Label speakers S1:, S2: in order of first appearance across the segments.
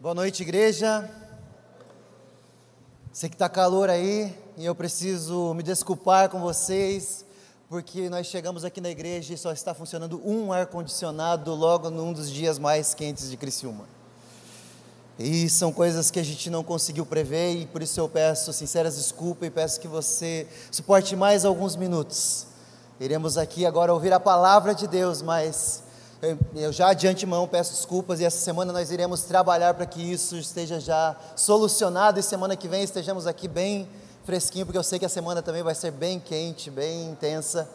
S1: Boa noite, igreja. Sei que está calor aí e eu preciso me desculpar com vocês, porque nós chegamos aqui na igreja e só está funcionando um ar-condicionado logo num dos dias mais quentes de Criciúma. E são coisas que a gente não conseguiu prever e por isso eu peço sinceras desculpas e peço que você suporte mais alguns minutos. Iremos aqui agora ouvir a palavra de Deus, mas eu já de antemão peço desculpas e essa semana nós iremos trabalhar para que isso esteja já solucionado e semana que vem estejamos aqui bem fresquinho, porque eu sei que a semana também vai ser bem quente, bem intensa.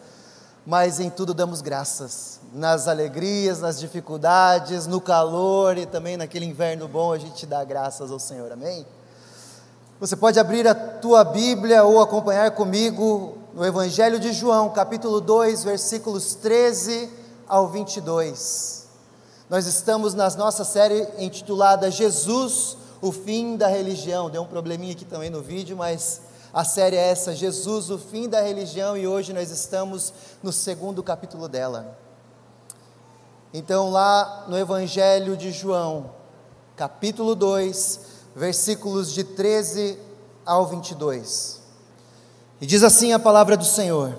S1: Mas em tudo damos graças, nas alegrias, nas dificuldades, no calor e também naquele inverno bom, a gente dá graças ao Senhor, amém? Você pode abrir a tua Bíblia ou acompanhar comigo no Evangelho de João, capítulo 2, versículos 13 ao 22. Nós estamos na nossa série intitulada Jesus, o fim da religião. Deu um probleminha aqui também no vídeo, mas a série é essa: Jesus, o fim da religião, e hoje nós estamos no segundo capítulo dela. Então, lá no Evangelho de João, capítulo 2, versículos de 13 ao 22. E diz assim a palavra do Senhor: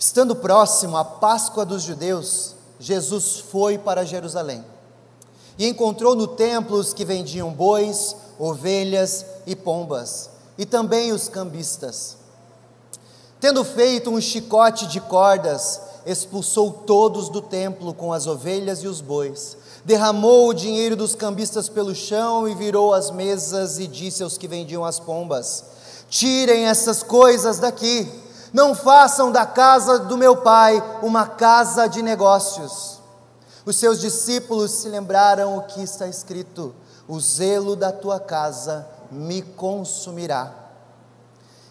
S1: Estando próximo à Páscoa dos judeus, Jesus foi para Jerusalém e encontrou no templo os que vendiam bois, ovelhas e pombas, e também os cambistas. Tendo feito um chicote de cordas, expulsou todos do templo com as ovelhas e os bois, derramou o dinheiro dos cambistas pelo chão e virou as mesas e disse aos que vendiam as pombas: Tirem essas coisas daqui não façam da casa do meu pai uma casa de negócios. Os seus discípulos se lembraram o que está escrito: o zelo da tua casa me consumirá.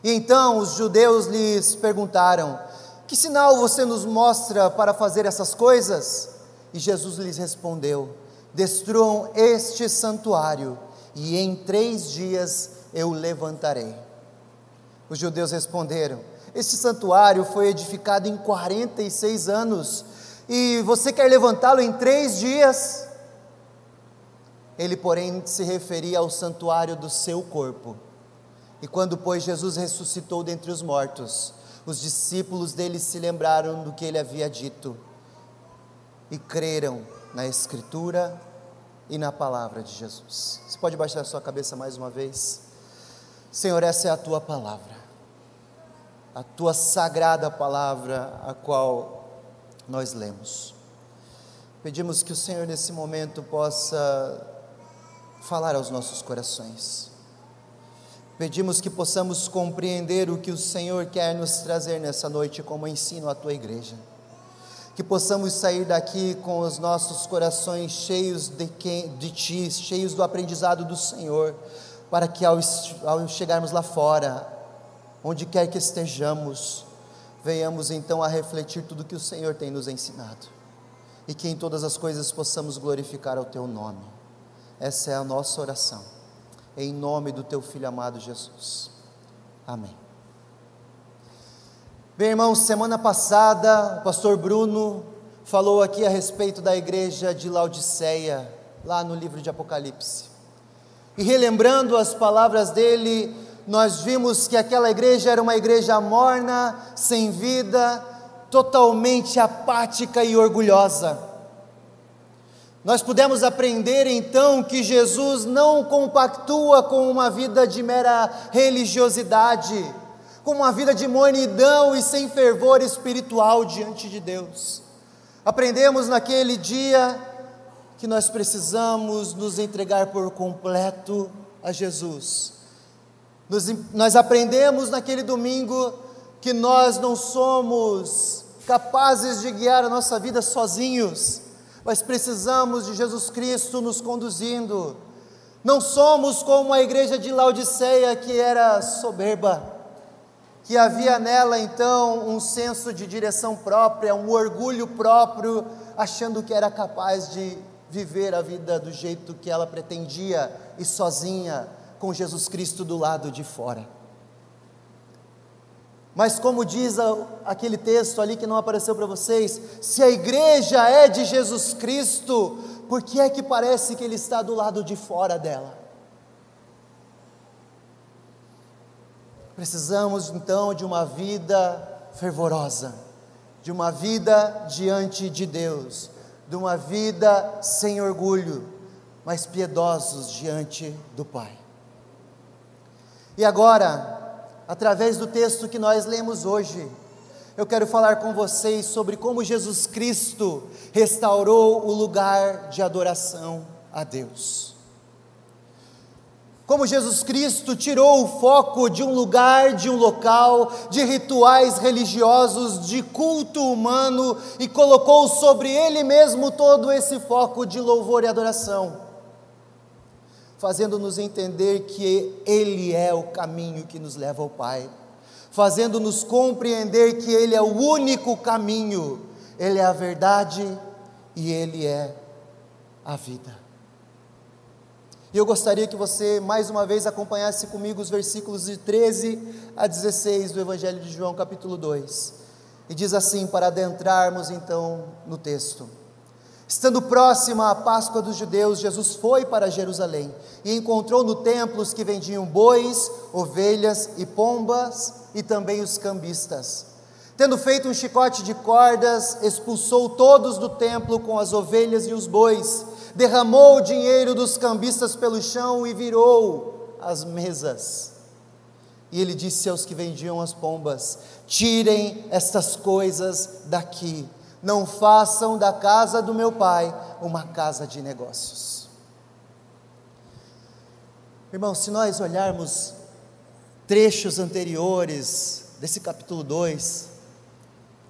S1: E então os judeus lhes perguntaram: Que sinal você nos mostra para fazer essas coisas? E Jesus lhes respondeu: Destruam este santuário, e em três dias eu levantarei. Os judeus responderam: esse santuário foi edificado em 46 anos e você quer levantá-lo em três dias? Ele, porém, se referia ao santuário do seu corpo. E quando, pois, Jesus ressuscitou dentre os mortos, os discípulos dele se lembraram do que ele havia dito e creram na Escritura e na palavra de Jesus. Você pode baixar a sua cabeça mais uma vez? Senhor, essa é a tua palavra a tua sagrada palavra, a qual nós lemos. Pedimos que o Senhor, nesse momento, possa falar aos nossos corações. Pedimos que possamos compreender o que o Senhor quer nos trazer nessa noite como ensino à tua igreja. Que possamos sair daqui com os nossos corações cheios de, quem, de Ti, cheios do aprendizado do Senhor, para que ao, ao chegarmos lá fora, onde quer que estejamos, venhamos então a refletir tudo que o Senhor tem nos ensinado e que em todas as coisas possamos glorificar o Teu nome. Essa é a nossa oração, em nome do Teu Filho amado Jesus. Amém. Bem, irmãos, semana passada o pastor Bruno falou aqui a respeito da igreja de Laodiceia, lá no livro de Apocalipse. E relembrando as palavras dele, nós vimos que aquela igreja era uma igreja morna, sem vida, totalmente apática e orgulhosa. Nós pudemos aprender então que Jesus não compactua com uma vida de mera religiosidade, com uma vida de mornidão e sem fervor espiritual diante de Deus. Aprendemos naquele dia que nós precisamos nos entregar por completo a Jesus nós, nós aprendemos naquele domingo que nós não somos capazes de guiar a nossa vida sozinhos, mas precisamos de Jesus Cristo nos conduzindo. Não somos como a igreja de Laodiceia que era soberba, que havia nela então um senso de direção própria, um orgulho próprio, achando que era capaz de viver a vida do jeito que ela pretendia e sozinha com Jesus Cristo do lado de fora. Mas, como diz aquele texto ali que não apareceu para vocês, se a igreja é de Jesus Cristo, por que é que parece que ele está do lado de fora dela? Precisamos então de uma vida fervorosa, de uma vida diante de Deus, de uma vida sem orgulho, mas piedosos diante do Pai. E agora, através do texto que nós lemos hoje, eu quero falar com vocês sobre como Jesus Cristo restaurou o lugar de adoração a Deus. Como Jesus Cristo tirou o foco de um lugar, de um local, de rituais religiosos, de culto humano e colocou sobre ele mesmo todo esse foco de louvor e adoração, fazendo-nos entender que ele é o caminho que nos leva ao Pai, fazendo-nos compreender que ele é o único caminho, ele é a verdade e ele é a vida. E eu gostaria que você mais uma vez acompanhasse comigo os versículos de 13 a 16 do Evangelho de João, capítulo 2. E diz assim, para adentrarmos então no texto: Estando próxima a Páscoa dos judeus, Jesus foi para Jerusalém e encontrou no templo os que vendiam bois, ovelhas e pombas e também os cambistas. Tendo feito um chicote de cordas, expulsou todos do templo com as ovelhas e os bois derramou o dinheiro dos cambistas pelo chão e virou as mesas. E ele disse aos que vendiam as pombas: Tirem estas coisas daqui, não façam da casa do meu pai uma casa de negócios. Irmão, se nós olharmos trechos anteriores desse capítulo 2,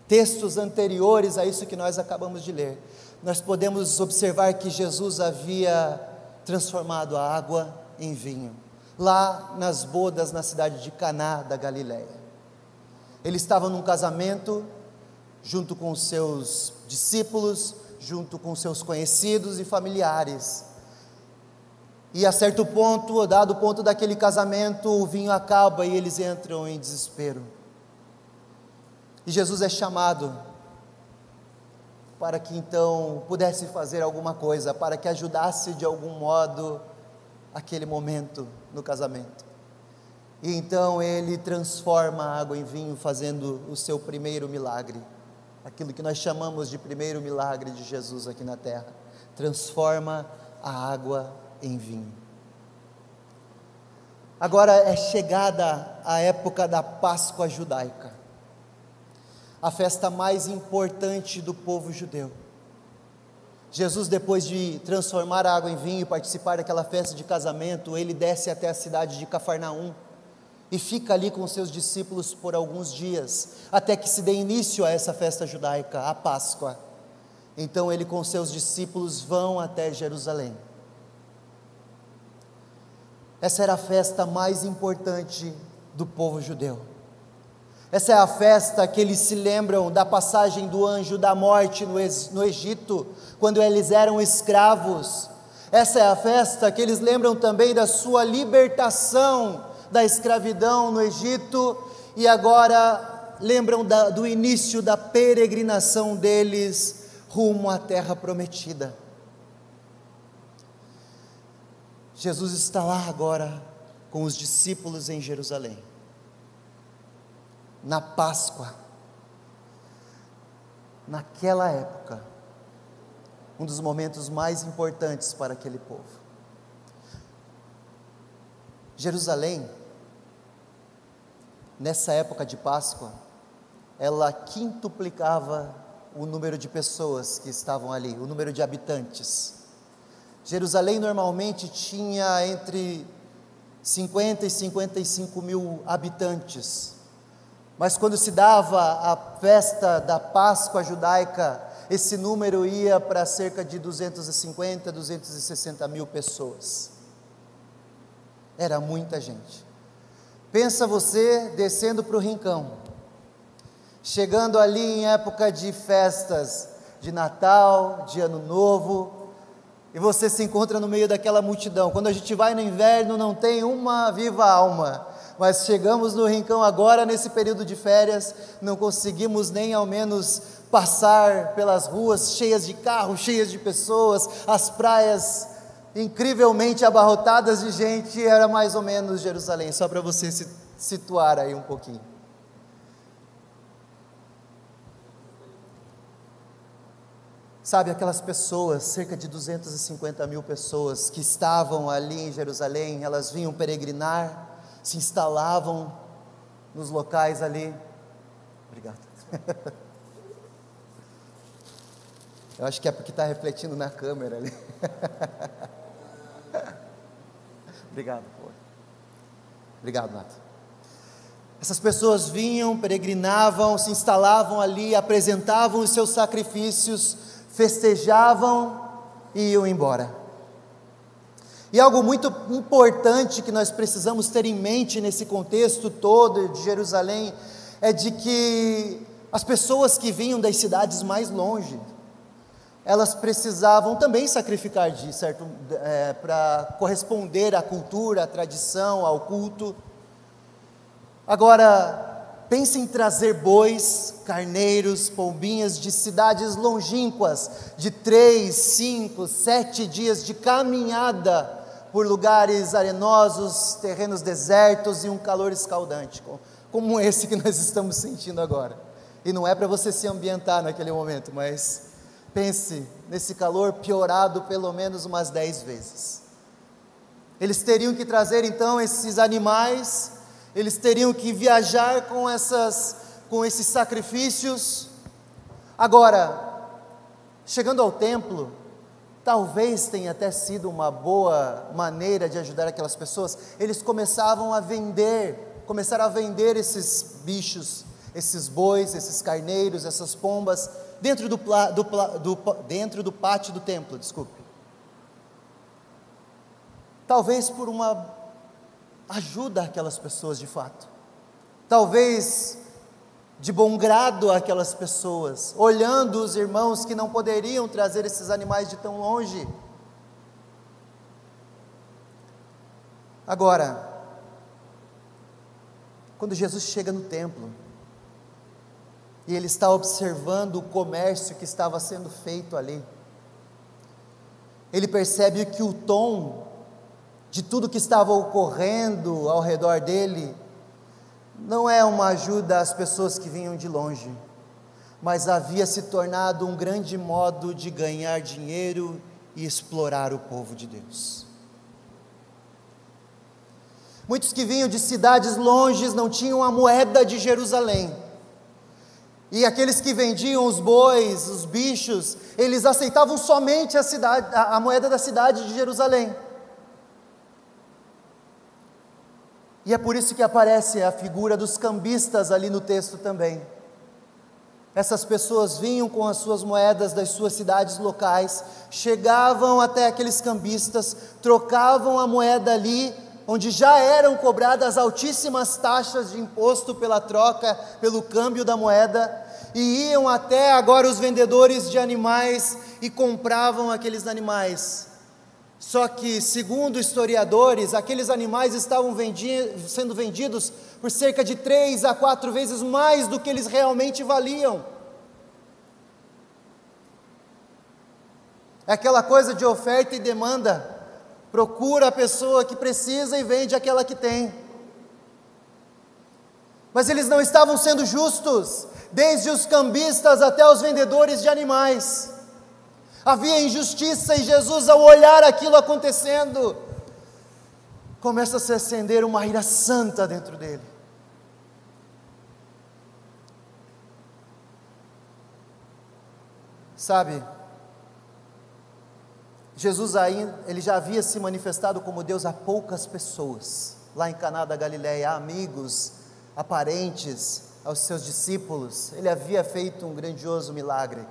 S1: textos anteriores a isso que nós acabamos de ler, nós podemos observar que Jesus havia transformado a água em vinho, lá nas bodas na cidade de Caná da Galileia. Ele estava num casamento junto com seus discípulos, junto com seus conhecidos e familiares. E a certo ponto, dado o ponto daquele casamento, o vinho acaba e eles entram em desespero. E Jesus é chamado para que então pudesse fazer alguma coisa, para que ajudasse de algum modo aquele momento no casamento. E então ele transforma a água em vinho, fazendo o seu primeiro milagre, aquilo que nós chamamos de primeiro milagre de Jesus aqui na terra. Transforma a água em vinho. Agora é chegada a época da Páscoa judaica a festa mais importante do povo judeu. Jesus, depois de transformar a água em vinho e participar daquela festa de casamento, ele desce até a cidade de Cafarnaum e fica ali com seus discípulos por alguns dias, até que se dê início a essa festa judaica, a Páscoa. Então ele com seus discípulos vão até Jerusalém. Essa era a festa mais importante do povo judeu. Essa é a festa que eles se lembram da passagem do anjo da morte no Egito, quando eles eram escravos. Essa é a festa que eles lembram também da sua libertação da escravidão no Egito e agora lembram da, do início da peregrinação deles rumo à terra prometida. Jesus está lá agora com os discípulos em Jerusalém na Páscoa, naquela época, um dos momentos mais importantes para aquele povo. Jerusalém, nessa época de Páscoa, ela quintuplicava o número de pessoas que estavam ali, o número de habitantes. Jerusalém normalmente tinha entre 50 e 55 mil habitantes. Mas quando se dava a festa da Páscoa judaica, esse número ia para cerca de 250, 260 mil pessoas. Era muita gente. Pensa você descendo para o rincão, chegando ali em época de festas de Natal, de Ano Novo, e você se encontra no meio daquela multidão. Quando a gente vai no inverno, não tem uma viva alma mas chegamos no Rincão agora nesse período de férias, não conseguimos nem ao menos passar pelas ruas cheias de carros, cheias de pessoas, as praias incrivelmente abarrotadas de gente, era mais ou menos Jerusalém, só para você se situar aí um pouquinho. Sabe, aquelas pessoas, cerca de 250 mil pessoas que estavam ali em Jerusalém, elas vinham peregrinar, se instalavam nos locais ali. Obrigado. Eu acho que é porque está refletindo na câmera ali. Obrigado, pô. Obrigado, Nato. Essas pessoas vinham, peregrinavam, se instalavam ali, apresentavam os seus sacrifícios festejavam e iam embora. E algo muito importante que nós precisamos ter em mente nesse contexto todo de Jerusalém é de que as pessoas que vinham das cidades mais longe, elas precisavam também sacrificar de certo é, para corresponder à cultura, à tradição, ao culto. Agora, Pense em trazer bois, carneiros, pombinhas de cidades longínquas, de três, cinco, sete dias de caminhada por lugares arenosos, terrenos desertos e um calor escaldante, como esse que nós estamos sentindo agora. E não é para você se ambientar naquele momento, mas pense nesse calor piorado pelo menos umas dez vezes. Eles teriam que trazer então esses animais eles teriam que viajar com, essas, com esses sacrifícios. Agora, chegando ao templo, talvez tenha até sido uma boa maneira de ajudar aquelas pessoas. Eles começavam a vender, começaram a vender esses bichos, esses bois, esses carneiros, essas pombas, dentro do, do, do, dentro do pátio do templo, desculpe. Talvez por uma ajuda aquelas pessoas de fato. Talvez de bom grado aquelas pessoas, olhando os irmãos que não poderiam trazer esses animais de tão longe. Agora, quando Jesus chega no templo, e ele está observando o comércio que estava sendo feito ali, ele percebe que o tom de tudo que estava ocorrendo ao redor dele, não é uma ajuda às pessoas que vinham de longe, mas havia se tornado um grande modo de ganhar dinheiro e explorar o povo de Deus. Muitos que vinham de cidades longes não tinham a moeda de Jerusalém. E aqueles que vendiam os bois, os bichos, eles aceitavam somente a, cidade, a, a moeda da cidade de Jerusalém. E é por isso que aparece a figura dos cambistas ali no texto também. Essas pessoas vinham com as suas moedas das suas cidades locais, chegavam até aqueles cambistas, trocavam a moeda ali, onde já eram cobradas altíssimas taxas de imposto pela troca, pelo câmbio da moeda, e iam até agora os vendedores de animais e compravam aqueles animais. Só que, segundo historiadores, aqueles animais estavam vendi sendo vendidos por cerca de três a quatro vezes mais do que eles realmente valiam. É aquela coisa de oferta e demanda. Procura a pessoa que precisa e vende aquela que tem. Mas eles não estavam sendo justos, desde os cambistas até os vendedores de animais. Havia injustiça e Jesus, ao olhar aquilo acontecendo, começa a se acender uma ira santa dentro dele. Sabe, Jesus aí, ele já havia se manifestado como Deus a poucas pessoas, lá em Caná da Galileia, amigos, a parentes, aos seus discípulos, ele havia feito um grandioso milagre.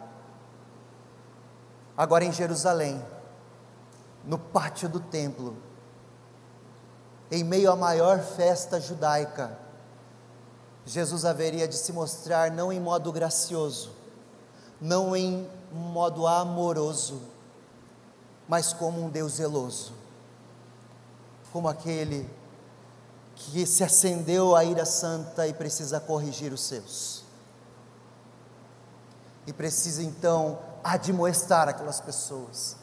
S1: Agora em Jerusalém, no pátio do templo, em meio à maior festa judaica, Jesus haveria de se mostrar não em modo gracioso, não em modo amoroso, mas como um Deus zeloso, como aquele que se acendeu a ira santa e precisa corrigir os seus. E precisa então admoestar aquelas pessoas.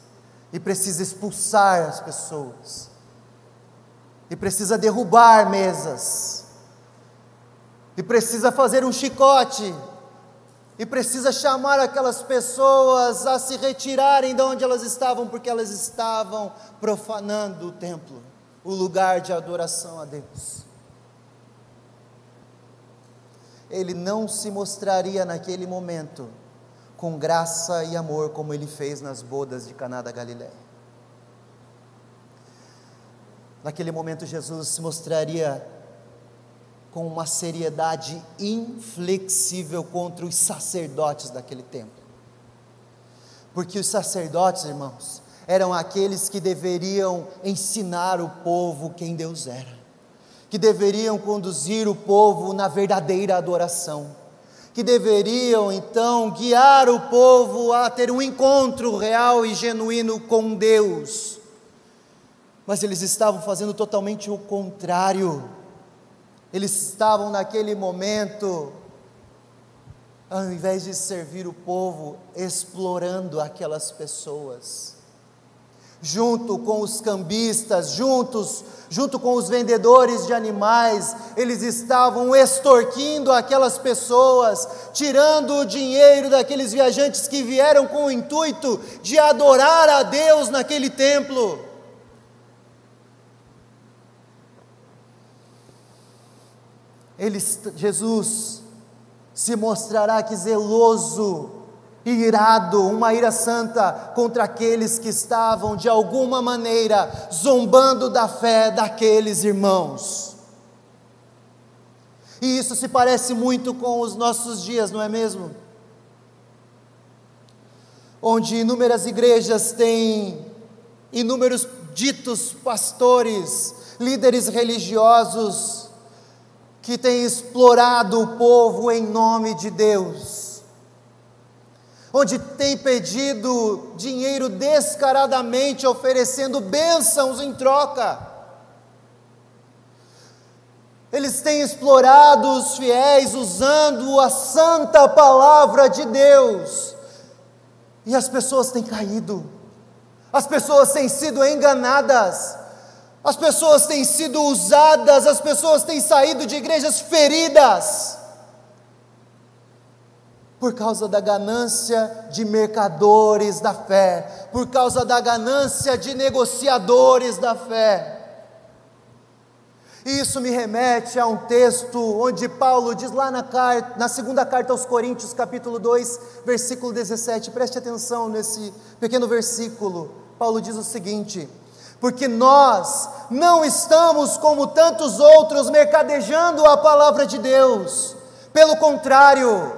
S1: E precisa expulsar as pessoas. E precisa derrubar mesas. E precisa fazer um chicote. E precisa chamar aquelas pessoas a se retirarem de onde elas estavam, porque elas estavam profanando o templo o lugar de adoração a Deus. Ele não se mostraria naquele momento com graça e amor como ele fez nas bodas de Caná da Galiléia. Naquele momento Jesus se mostraria com uma seriedade inflexível contra os sacerdotes daquele tempo. Porque os sacerdotes, irmãos, eram aqueles que deveriam ensinar o povo quem Deus era, que deveriam conduzir o povo na verdadeira adoração, que deveriam então guiar o povo a ter um encontro real e genuíno com Deus. Mas eles estavam fazendo totalmente o contrário. Eles estavam naquele momento ao invés de servir o povo, explorando aquelas pessoas junto com os cambistas, juntos, junto com os vendedores de animais, eles estavam extorquindo aquelas pessoas, tirando o dinheiro daqueles viajantes que vieram com o intuito de adorar a Deus naquele templo. Eles, Jesus se mostrará que zeloso irado, uma ira santa contra aqueles que estavam de alguma maneira zombando da fé daqueles irmãos. E isso se parece muito com os nossos dias, não é mesmo? Onde inúmeras igrejas têm inúmeros ditos pastores, líderes religiosos, que têm explorado o povo em nome de Deus onde tem pedido dinheiro descaradamente, oferecendo bênçãos em troca. Eles têm explorado os fiéis usando a santa palavra de Deus, e as pessoas têm caído, as pessoas têm sido enganadas, as pessoas têm sido usadas, as pessoas têm saído de igrejas feridas por causa da ganância de mercadores da fé, por causa da ganância de negociadores da fé. E isso me remete a um texto onde Paulo diz lá na, carta, na segunda carta aos Coríntios, capítulo 2, versículo 17, preste atenção nesse pequeno versículo. Paulo diz o seguinte: Porque nós não estamos como tantos outros mercadejando a palavra de Deus, pelo contrário,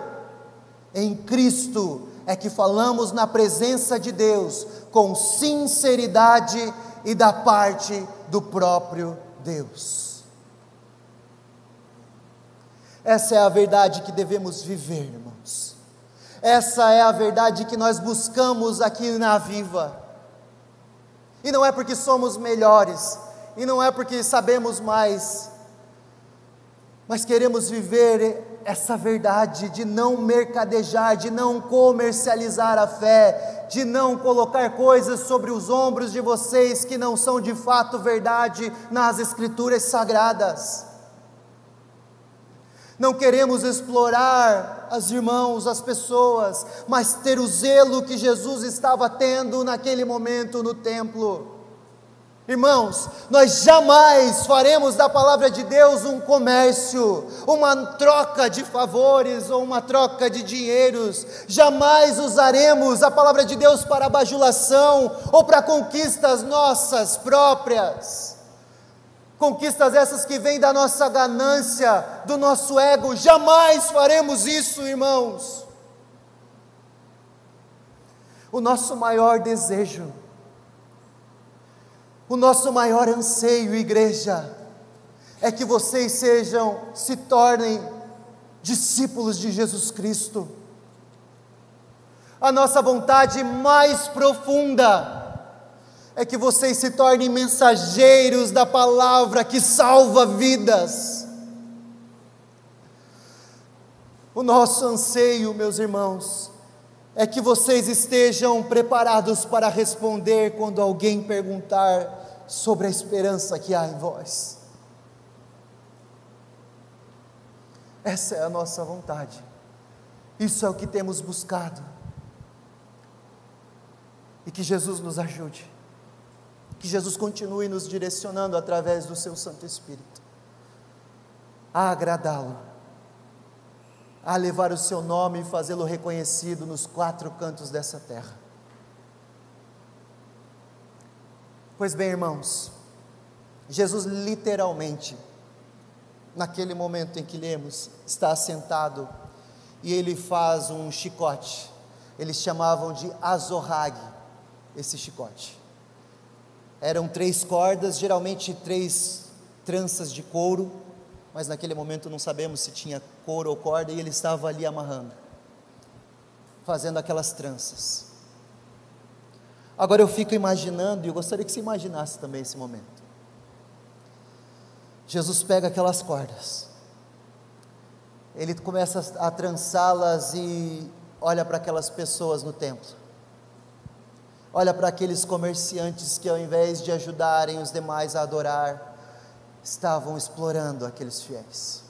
S1: em Cristo é que falamos na presença de Deus com sinceridade e da parte do próprio Deus. Essa é a verdade que devemos viver, irmãos. Essa é a verdade que nós buscamos aqui na Viva. E não é porque somos melhores, e não é porque sabemos mais, mas queremos viver essa verdade de não mercadejar, de não comercializar a fé, de não colocar coisas sobre os ombros de vocês que não são de fato verdade nas Escrituras sagradas. Não queremos explorar as irmãos, as pessoas, mas ter o zelo que Jesus estava tendo naquele momento no templo Irmãos, nós jamais faremos da palavra de Deus um comércio, uma troca de favores ou uma troca de dinheiros. Jamais usaremos a palavra de Deus para bajulação ou para conquistas nossas próprias. Conquistas essas que vêm da nossa ganância, do nosso ego. Jamais faremos isso, irmãos. O nosso maior desejo o nosso maior anseio, igreja, é que vocês sejam, se tornem discípulos de Jesus Cristo. A nossa vontade mais profunda é que vocês se tornem mensageiros da palavra que salva vidas. O nosso anseio, meus irmãos, é que vocês estejam preparados para responder quando alguém perguntar sobre a esperança que há em vós. Essa é a nossa vontade, isso é o que temos buscado, e que Jesus nos ajude, que Jesus continue nos direcionando através do Seu Santo Espírito, a agradá-lo a levar o seu nome e fazê-lo reconhecido nos quatro cantos dessa terra. Pois bem, irmãos, Jesus literalmente, naquele momento em que lemos, está sentado e ele faz um chicote. Eles chamavam de azorrague esse chicote. Eram três cordas, geralmente três tranças de couro, mas naquele momento não sabemos se tinha couro ou corda, e ele estava ali amarrando, fazendo aquelas tranças. Agora eu fico imaginando, e eu gostaria que você imaginasse também esse momento. Jesus pega aquelas cordas, ele começa a trançá-las e olha para aquelas pessoas no templo, olha para aqueles comerciantes que ao invés de ajudarem os demais a adorar, estavam explorando aqueles fiéis.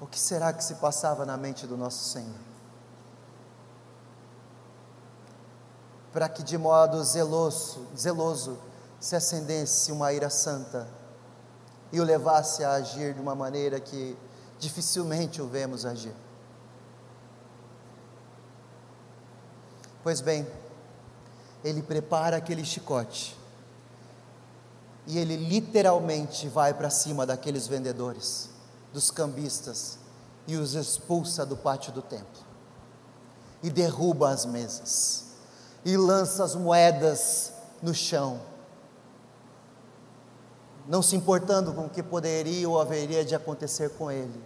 S1: O que será que se passava na mente do nosso Senhor? Para que de modo zeloso, zeloso se acendesse uma ira santa e o levasse a agir de uma maneira que dificilmente o vemos agir. Pois bem, ele prepara aquele chicote e ele literalmente vai para cima daqueles vendedores, dos cambistas, e os expulsa do pátio do templo, e derruba as mesas, e lança as moedas no chão, não se importando com o que poderia ou haveria de acontecer com ele,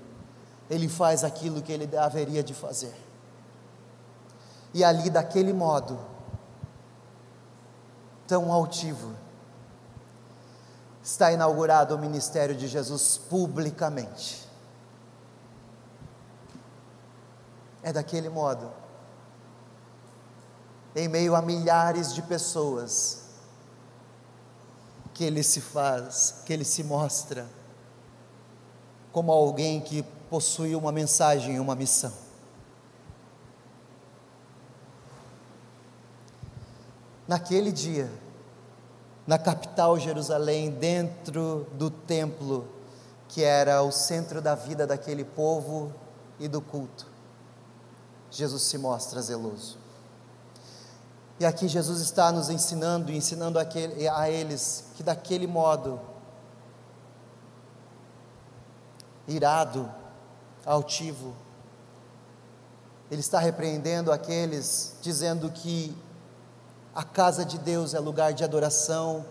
S1: ele faz aquilo que ele haveria de fazer. E ali, daquele modo, tão altivo, está inaugurado o ministério de Jesus publicamente. É daquele modo, em meio a milhares de pessoas, que ele se faz, que ele se mostra como alguém que possui uma mensagem e uma missão. Naquele dia, na capital Jerusalém, dentro do templo, que era o centro da vida daquele povo e do culto. Jesus se mostra zeloso. E aqui Jesus está nos ensinando e ensinando a eles que daquele modo, irado, altivo, ele está repreendendo aqueles, dizendo que a casa de Deus é lugar de adoração,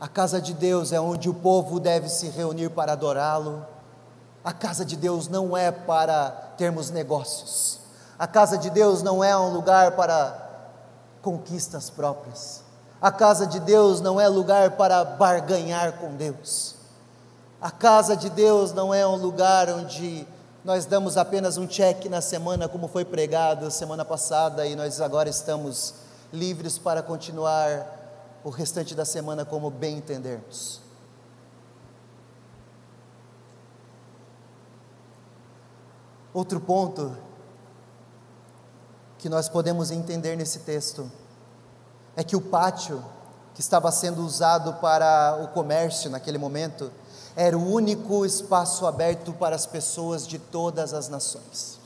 S1: a casa de Deus é onde o povo deve se reunir para adorá-lo. A casa de Deus não é para termos negócios, a casa de Deus não é um lugar para conquistas próprias, a casa de Deus não é lugar para barganhar com Deus, a casa de Deus não é um lugar onde nós damos apenas um cheque na semana, como foi pregado semana passada, e nós agora estamos livres para continuar o restante da semana como bem entendermos. Outro ponto que nós podemos entender nesse texto é que o pátio que estava sendo usado para o comércio naquele momento era o único espaço aberto para as pessoas de todas as nações.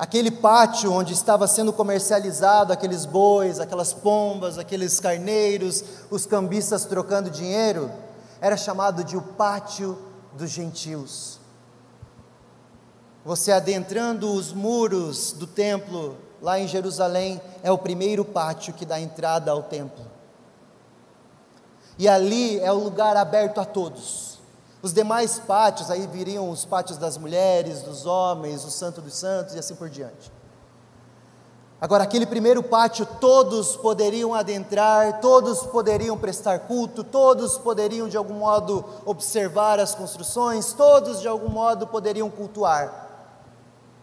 S1: Aquele pátio onde estava sendo comercializado aqueles bois, aquelas pombas, aqueles carneiros, os cambistas trocando dinheiro, era chamado de o pátio dos gentios. Você adentrando os muros do templo lá em Jerusalém, é o primeiro pátio que dá entrada ao templo. E ali é o lugar aberto a todos. Os demais pátios, aí viriam os pátios das mulheres, dos homens, o Santo dos Santos e assim por diante. Agora, aquele primeiro pátio, todos poderiam adentrar, todos poderiam prestar culto, todos poderiam de algum modo observar as construções, todos de algum modo poderiam cultuar.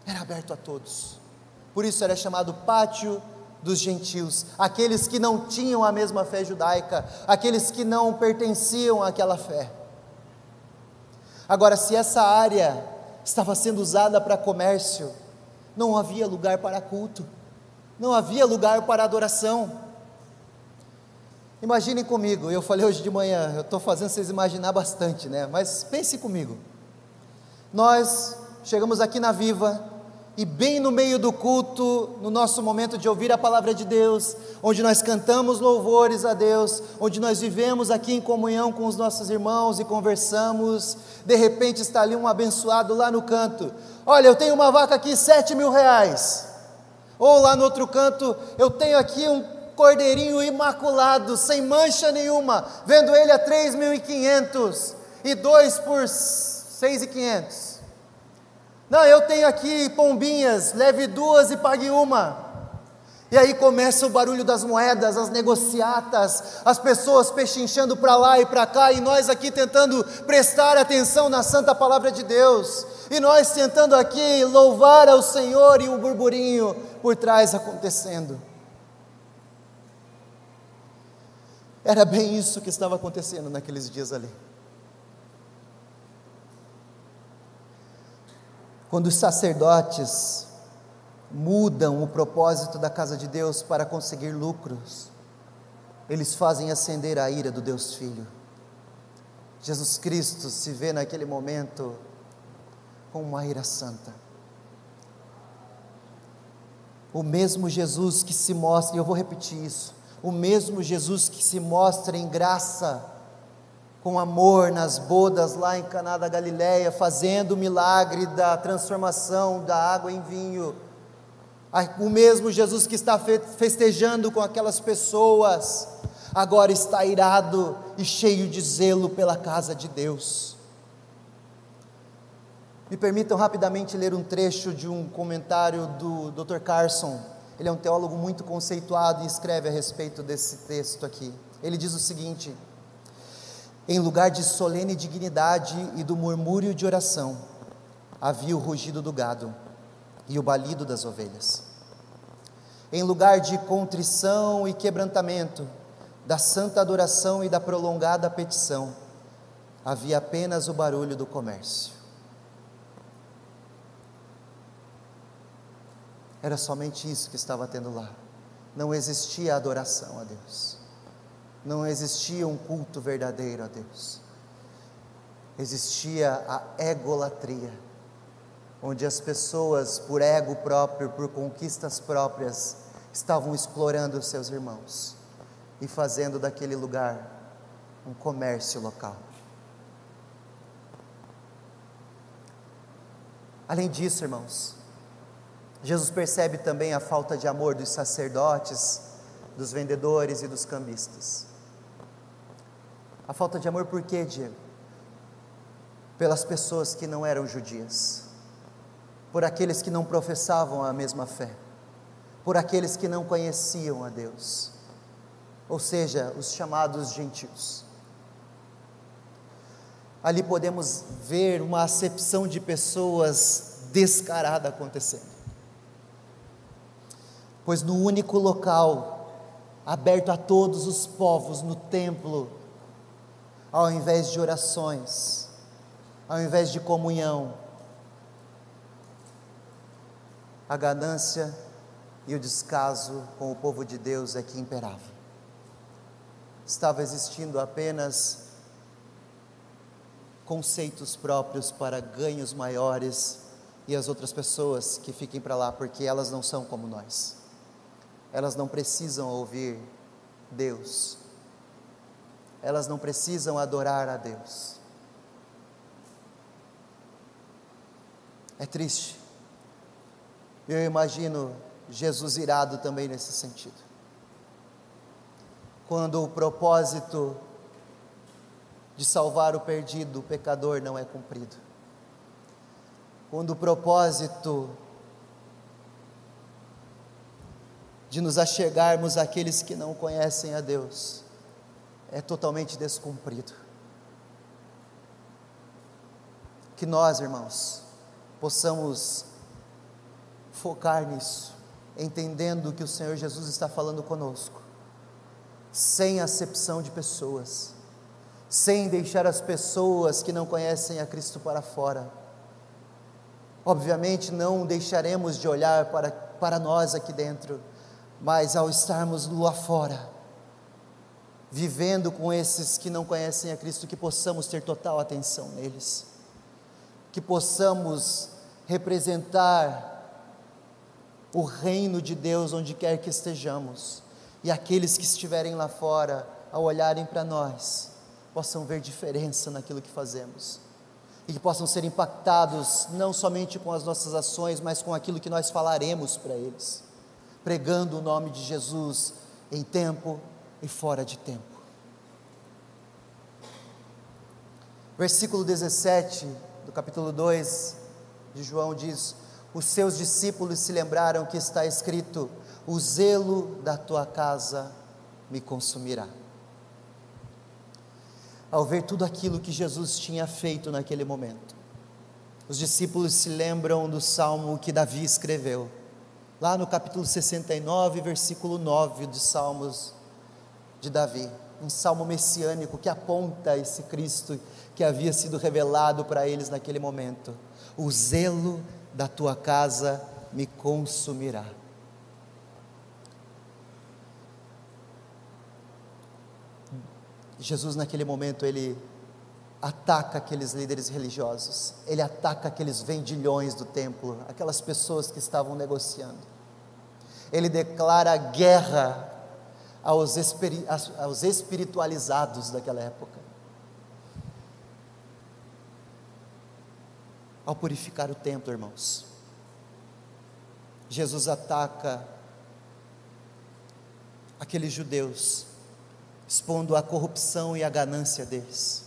S1: Era aberto a todos. Por isso era chamado pátio dos gentios, aqueles que não tinham a mesma fé judaica, aqueles que não pertenciam àquela fé. Agora, se essa área estava sendo usada para comércio, não havia lugar para culto, não havia lugar para adoração. Imaginem comigo, eu falei hoje de manhã, eu estou fazendo vocês imaginar bastante, né? Mas pense comigo. Nós chegamos aqui na Viva, e bem no meio do culto, no nosso momento de ouvir a palavra de Deus, onde nós cantamos louvores a Deus, onde nós vivemos aqui em comunhão com os nossos irmãos e conversamos, de repente está ali um abençoado lá no canto. Olha, eu tenho uma vaca aqui, sete mil reais. Ou lá no outro canto, eu tenho aqui um cordeirinho imaculado, sem mancha nenhuma, vendo ele a três mil e quinhentos e dois por seis e quinhentos. Não, eu tenho aqui pombinhas, leve duas e pague uma. E aí começa o barulho das moedas, as negociatas, as pessoas pechinchando para lá e para cá, e nós aqui tentando prestar atenção na santa palavra de Deus, e nós tentando aqui louvar ao Senhor e o burburinho por trás acontecendo. Era bem isso que estava acontecendo naqueles dias ali. Quando os sacerdotes mudam o propósito da casa de Deus para conseguir lucros, eles fazem acender a ira do Deus Filho. Jesus Cristo se vê naquele momento com uma ira santa. O mesmo Jesus que se mostra, e eu vou repetir isso, o mesmo Jesus que se mostra em graça com amor nas bodas lá em Caná da Galileia, fazendo o milagre da transformação da água em vinho. O mesmo Jesus que está festejando com aquelas pessoas, agora está irado e cheio de zelo pela casa de Deus. Me permitam rapidamente ler um trecho de um comentário do Dr. Carson. Ele é um teólogo muito conceituado e escreve a respeito desse texto aqui. Ele diz o seguinte: em lugar de solene dignidade e do murmúrio de oração, havia o rugido do gado e o balido das ovelhas. Em lugar de contrição e quebrantamento, da santa adoração e da prolongada petição, havia apenas o barulho do comércio. Era somente isso que estava tendo lá. Não existia adoração a Deus não existia um culto verdadeiro a Deus. Existia a egolatria, onde as pessoas, por ego próprio, por conquistas próprias, estavam explorando os seus irmãos e fazendo daquele lugar um comércio local. Além disso, irmãos, Jesus percebe também a falta de amor dos sacerdotes, dos vendedores e dos cambistas. A falta de amor por quê, Diego? Pelas pessoas que não eram judias, por aqueles que não professavam a mesma fé, por aqueles que não conheciam a Deus, ou seja, os chamados gentios. Ali podemos ver uma acepção de pessoas descarada acontecendo. Pois no único local aberto a todos os povos, no templo, ao invés de orações, ao invés de comunhão, a ganância e o descaso com o povo de Deus é que imperava. Estava existindo apenas conceitos próprios para ganhos maiores e as outras pessoas que fiquem para lá, porque elas não são como nós. Elas não precisam ouvir Deus, elas não precisam adorar a Deus. É triste. Eu imagino Jesus irado também nesse sentido. Quando o propósito de salvar o perdido, o pecador, não é cumprido. Quando o propósito de nos achegarmos àqueles que não conhecem a Deus é totalmente descumprido. Que nós, irmãos, possamos focar nisso, entendendo que o Senhor Jesus está falando conosco, sem acepção de pessoas, sem deixar as pessoas que não conhecem a Cristo para fora. Obviamente, não deixaremos de olhar para, para nós aqui dentro, mas ao estarmos lá fora, vivendo com esses que não conhecem a Cristo, que possamos ter total atenção neles, que possamos representar o reino de Deus onde quer que estejamos, e aqueles que estiverem lá fora, ao olharem para nós, possam ver diferença naquilo que fazemos, e que possam ser impactados não somente com as nossas ações, mas com aquilo que nós falaremos para eles, pregando o nome de Jesus em tempo e fora de tempo. Versículo 17 do capítulo 2 de João diz: os seus discípulos se lembraram que está escrito: O zelo da tua casa me consumirá. Ao ver tudo aquilo que Jesus tinha feito naquele momento, os discípulos se lembram do salmo que Davi escreveu, lá no capítulo 69, versículo 9 dos Salmos de Davi, um salmo messiânico que aponta esse Cristo que havia sido revelado para eles naquele momento. O zelo da tua casa me consumirá. Jesus, naquele momento, ele ataca aqueles líderes religiosos, ele ataca aqueles vendilhões do templo, aquelas pessoas que estavam negociando. Ele declara guerra aos, espiri aos espiritualizados daquela época. ao purificar o templo, irmãos. Jesus ataca aqueles judeus, expondo a corrupção e a ganância deles,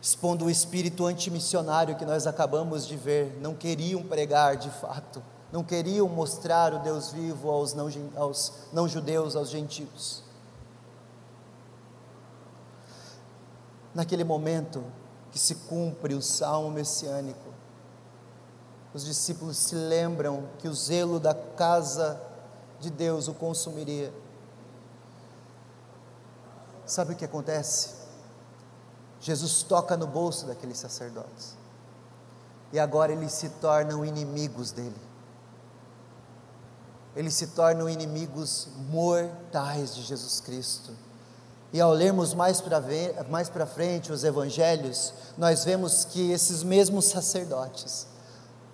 S1: expondo o espírito antimissionário que nós acabamos de ver, não queriam pregar de fato, não queriam mostrar o Deus vivo aos não, aos não judeus, aos gentios. Naquele momento, que se cumpre o salmo messiânico. Os discípulos se lembram que o zelo da casa de Deus o consumiria. Sabe o que acontece? Jesus toca no bolso daqueles sacerdotes. E agora eles se tornam inimigos dele. Eles se tornam inimigos mortais de Jesus Cristo. E ao lermos mais para frente os evangelhos, nós vemos que esses mesmos sacerdotes,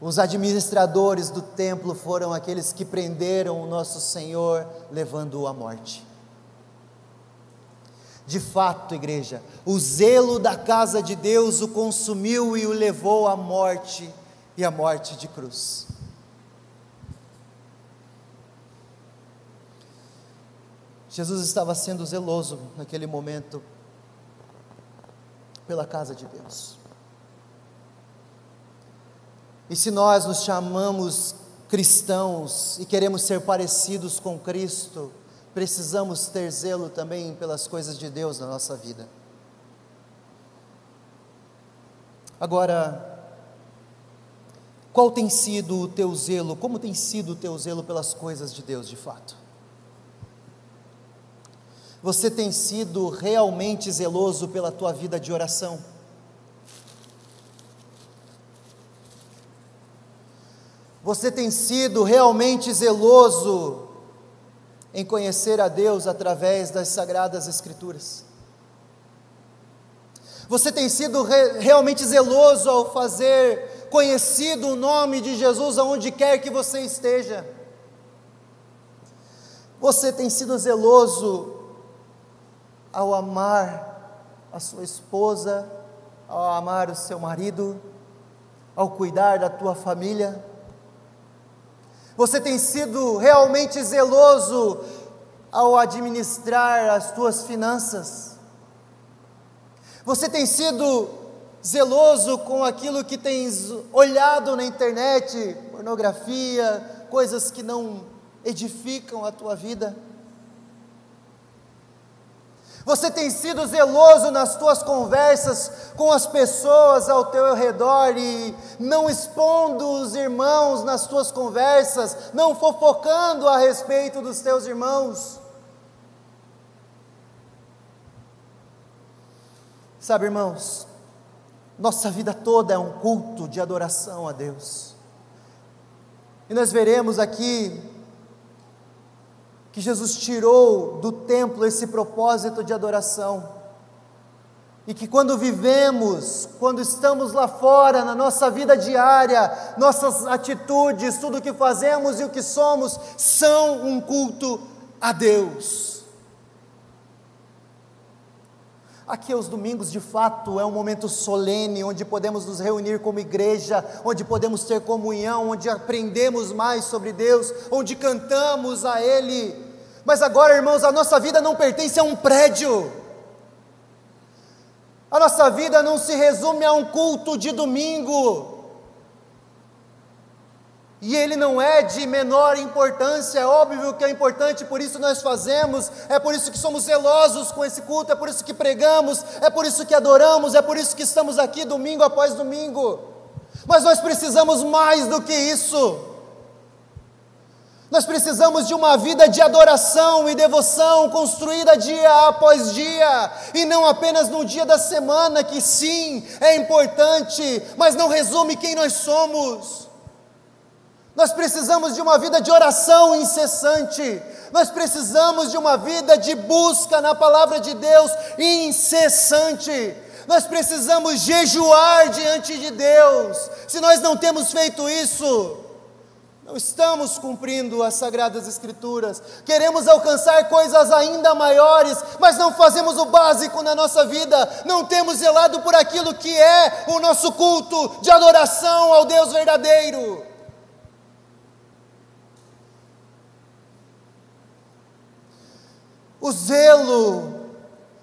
S1: os administradores do templo, foram aqueles que prenderam o nosso Senhor, levando-o à morte. De fato, igreja, o zelo da casa de Deus o consumiu e o levou à morte e à morte de cruz. Jesus estava sendo zeloso naquele momento pela casa de Deus. E se nós nos chamamos cristãos e queremos ser parecidos com Cristo, precisamos ter zelo também pelas coisas de Deus na nossa vida. Agora, qual tem sido o teu zelo? Como tem sido o teu zelo pelas coisas de Deus de fato? Você tem sido realmente zeloso pela tua vida de oração? Você tem sido realmente zeloso em conhecer a Deus através das sagradas Escrituras? Você tem sido re realmente zeloso ao fazer conhecido o nome de Jesus aonde quer que você esteja? Você tem sido zeloso ao amar a sua esposa, ao amar o seu marido, ao cuidar da tua família? Você tem sido realmente zeloso ao administrar as tuas finanças? Você tem sido zeloso com aquilo que tens olhado na internet, pornografia, coisas que não edificam a tua vida? Você tem sido zeloso nas tuas conversas com as pessoas ao teu redor e não expondo os irmãos nas tuas conversas, não fofocando a respeito dos teus irmãos? Sabe, irmãos, nossa vida toda é um culto de adoração a Deus. E nós veremos aqui que Jesus tirou do templo esse propósito de adoração. E que quando vivemos, quando estamos lá fora, na nossa vida diária, nossas atitudes, tudo o que fazemos e o que somos, são um culto a Deus. Aqui aos domingos, de fato, é um momento solene, onde podemos nos reunir como igreja, onde podemos ter comunhão, onde aprendemos mais sobre Deus, onde cantamos a Ele. Mas agora, irmãos, a nossa vida não pertence a um prédio. A nossa vida não se resume a um culto de domingo. E ele não é de menor importância, é óbvio que é importante, por isso nós fazemos, é por isso que somos zelosos com esse culto, é por isso que pregamos, é por isso que adoramos, é por isso que estamos aqui domingo após domingo. Mas nós precisamos mais do que isso. Nós precisamos de uma vida de adoração e devoção construída dia após dia, e não apenas no dia da semana, que sim, é importante, mas não resume quem nós somos. Nós precisamos de uma vida de oração incessante. Nós precisamos de uma vida de busca na palavra de Deus incessante. Nós precisamos jejuar diante de Deus. Se nós não temos feito isso, não estamos cumprindo as sagradas escrituras. Queremos alcançar coisas ainda maiores, mas não fazemos o básico na nossa vida. Não temos zelado por aquilo que é o nosso culto de adoração ao Deus verdadeiro. O zelo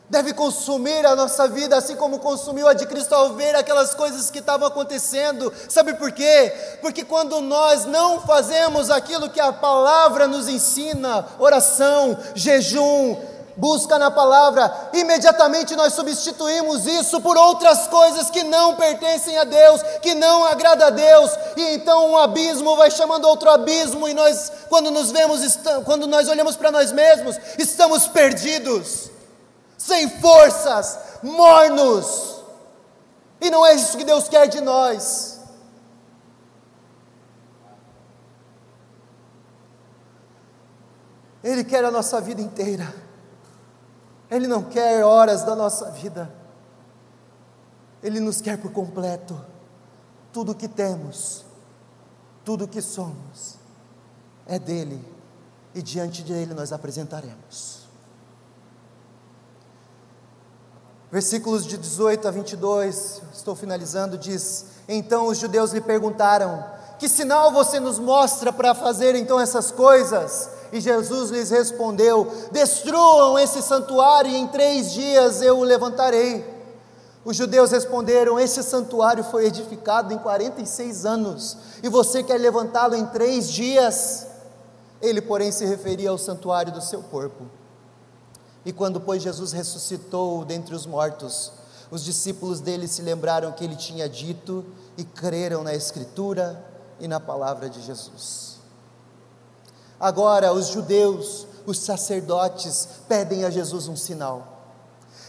S1: deve consumir a nossa vida, assim como consumiu a de Cristo ao ver aquelas coisas que estavam acontecendo. Sabe por quê? Porque quando nós não fazemos aquilo que a palavra nos ensina oração, jejum, busca na palavra, imediatamente nós substituímos isso por outras coisas que não pertencem a Deus, que não agrada a Deus, e então um abismo vai chamando outro abismo, e nós, quando nos vemos, quando nós olhamos para nós mesmos, estamos perdidos, sem forças, mornos, e não é isso que Deus quer de nós. Ele quer a nossa vida inteira. Ele não quer horas da nossa vida, Ele nos quer por completo. Tudo o que temos, tudo o que somos, é dele, e diante dele nós apresentaremos. Versículos de 18 a 22, estou finalizando, diz: Então os judeus lhe perguntaram: Que sinal você nos mostra para fazer então essas coisas? E Jesus lhes respondeu: Destruam esse santuário e em três dias eu o levantarei. Os judeus responderam: Esse santuário foi edificado em 46 anos e você quer levantá-lo em três dias? Ele, porém, se referia ao santuário do seu corpo. E quando, pois, Jesus ressuscitou dentre os mortos, os discípulos dele se lembraram que ele tinha dito e creram na Escritura e na palavra de Jesus. Agora, os judeus, os sacerdotes, pedem a Jesus um sinal.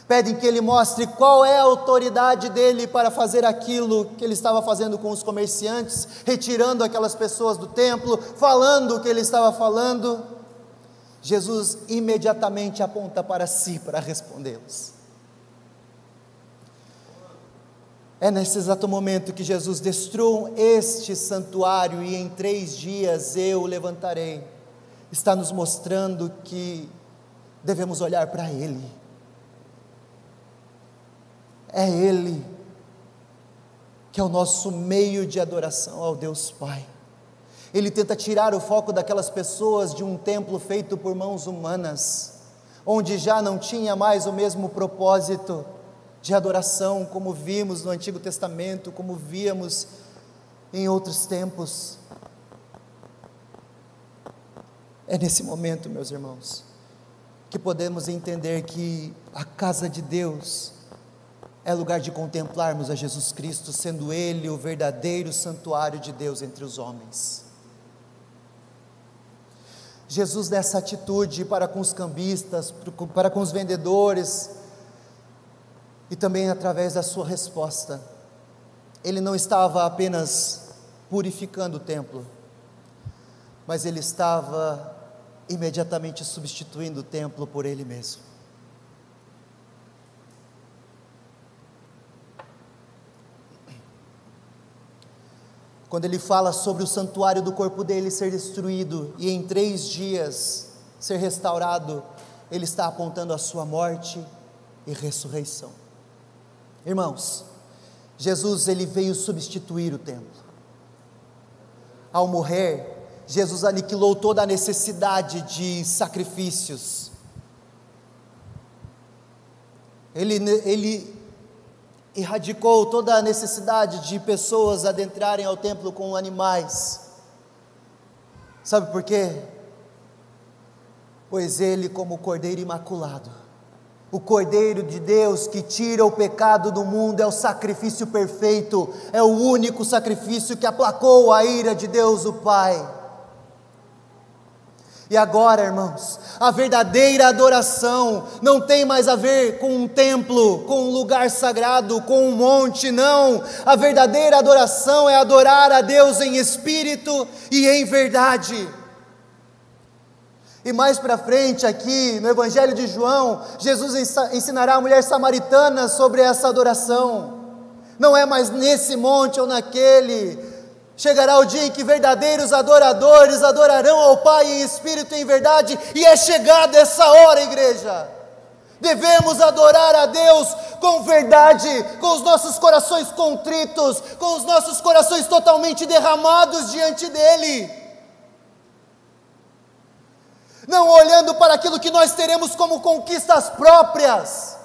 S1: Pedem que ele mostre qual é a autoridade dele para fazer aquilo que ele estava fazendo com os comerciantes, retirando aquelas pessoas do templo, falando o que ele estava falando. Jesus imediatamente aponta para si para respondê-los. É nesse exato momento que Jesus destrua este santuário e em três dias eu levantarei está nos mostrando que devemos olhar para Ele. É Ele que é o nosso meio de adoração ao Deus Pai. Ele tenta tirar o foco daquelas pessoas de um templo feito por mãos humanas, onde já não tinha mais o mesmo propósito de adoração, como vimos no Antigo Testamento, como víamos em outros tempos. É nesse momento, meus irmãos, que podemos entender que a casa de Deus é lugar de contemplarmos a Jesus Cristo, sendo Ele o verdadeiro santuário de Deus entre os homens. Jesus, nessa atitude para com os cambistas, para com os vendedores, e também através da sua resposta, ele não estava apenas purificando o templo, mas ele estava imediatamente substituindo o templo por ele mesmo. quando ele fala sobre o santuário do corpo dele ser destruído e em três dias ser restaurado, ele está apontando a sua morte e ressurreição. Irmãos, Jesus ele veio substituir o templo. Ao morrer, Jesus aniquilou toda a necessidade de sacrifícios. Ele, ele erradicou toda a necessidade de pessoas adentrarem ao templo com animais. Sabe por quê? Pois ele, como Cordeiro Imaculado, o Cordeiro de Deus que tira o pecado do mundo, é o sacrifício perfeito, é o único sacrifício que aplacou a ira de Deus o Pai. E agora, irmãos, a verdadeira adoração não tem mais a ver com um templo, com um lugar sagrado, com um monte, não. A verdadeira adoração é adorar a Deus em espírito e em verdade. E mais para frente, aqui no Evangelho de João, Jesus ensinará a mulher samaritana sobre essa adoração. Não é mais nesse monte ou naquele, Chegará o dia em que verdadeiros adoradores adorarão ao Pai em espírito e em verdade, e é chegada essa hora, igreja. Devemos adorar a Deus com verdade, com os nossos corações contritos, com os nossos corações totalmente derramados diante dEle. Não olhando para aquilo que nós teremos como conquistas próprias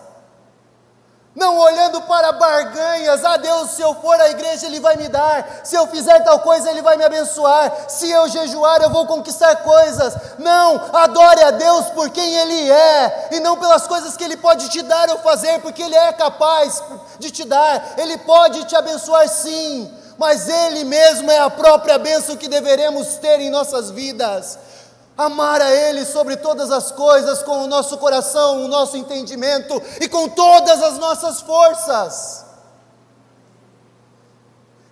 S1: não olhando para barganhas, ah Deus, se eu for à igreja Ele vai me dar, se eu fizer tal coisa Ele vai me abençoar, se eu jejuar eu vou conquistar coisas. Não, adore a Deus por quem Ele é, e não pelas coisas que Ele pode te dar ou fazer, porque Ele é capaz de te dar, Ele pode te abençoar sim, mas Ele mesmo é a própria bênção que deveremos ter em nossas vidas amar a Ele sobre todas as coisas, com o nosso coração, o nosso entendimento e com todas as nossas forças.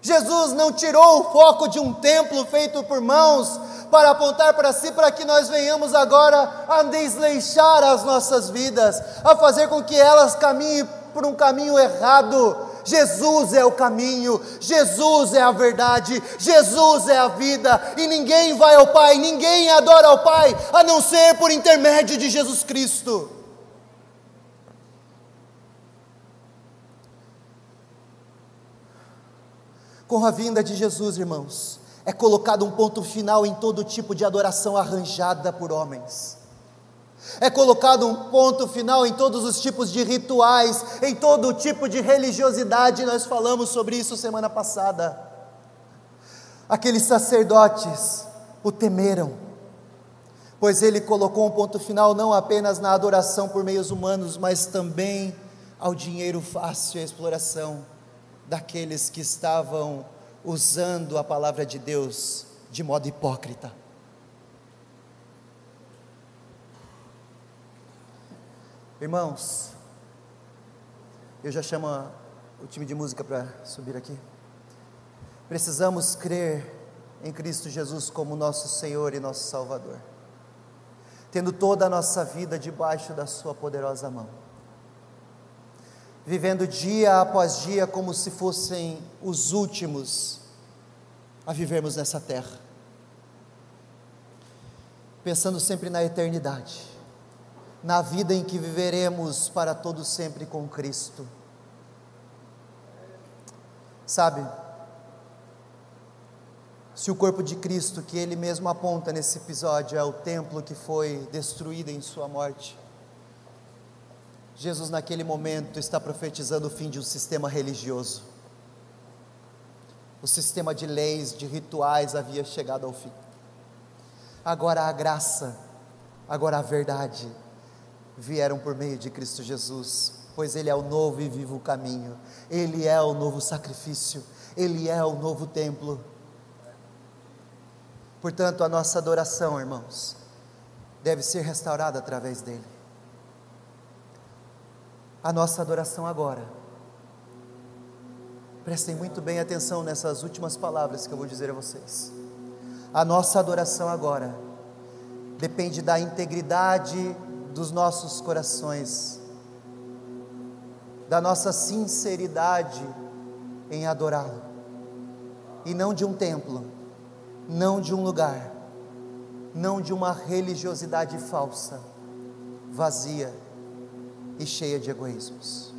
S1: Jesus não tirou o foco de um templo feito por mãos para apontar para si, para que nós venhamos agora a desleixar as nossas vidas, a fazer com que elas caminhem por um caminho errado, Jesus é o caminho, Jesus é a verdade, Jesus é a vida, e ninguém vai ao Pai, ninguém adora ao Pai, a não ser por intermédio de Jesus Cristo. Com a vinda de Jesus, irmãos, é colocado um ponto final em todo tipo de adoração arranjada por homens. É colocado um ponto final em todos os tipos de rituais, em todo tipo de religiosidade, nós falamos sobre isso semana passada. Aqueles sacerdotes o temeram, pois ele colocou um ponto final não apenas na adoração por meios humanos, mas também ao dinheiro fácil e à exploração daqueles que estavam usando a palavra de Deus de modo hipócrita. Irmãos, eu já chamo o time de música para subir aqui. Precisamos crer em Cristo Jesus como nosso Senhor e nosso Salvador, tendo toda a nossa vida debaixo da Sua poderosa mão, vivendo dia após dia como se fossem os últimos a vivermos nessa terra, pensando sempre na eternidade na vida em que viveremos para todo sempre com Cristo. Sabe? Se o corpo de Cristo, que ele mesmo aponta nesse episódio, é o templo que foi destruído em sua morte, Jesus, naquele momento, está profetizando o fim de um sistema religioso. O sistema de leis, de rituais havia chegado ao fim. Agora a graça, agora a verdade vieram por meio de Cristo Jesus, pois Ele é o novo e vivo caminho, Ele é o novo sacrifício, Ele é o novo templo. Portanto, a nossa adoração, irmãos, deve ser restaurada através dele a nossa adoração agora. Prestem muito bem atenção nessas últimas palavras que eu vou dizer a vocês. A nossa adoração agora depende da integridade dos nossos corações, da nossa sinceridade em adorá-lo, e não de um templo, não de um lugar, não de uma religiosidade falsa, vazia e cheia de egoísmos.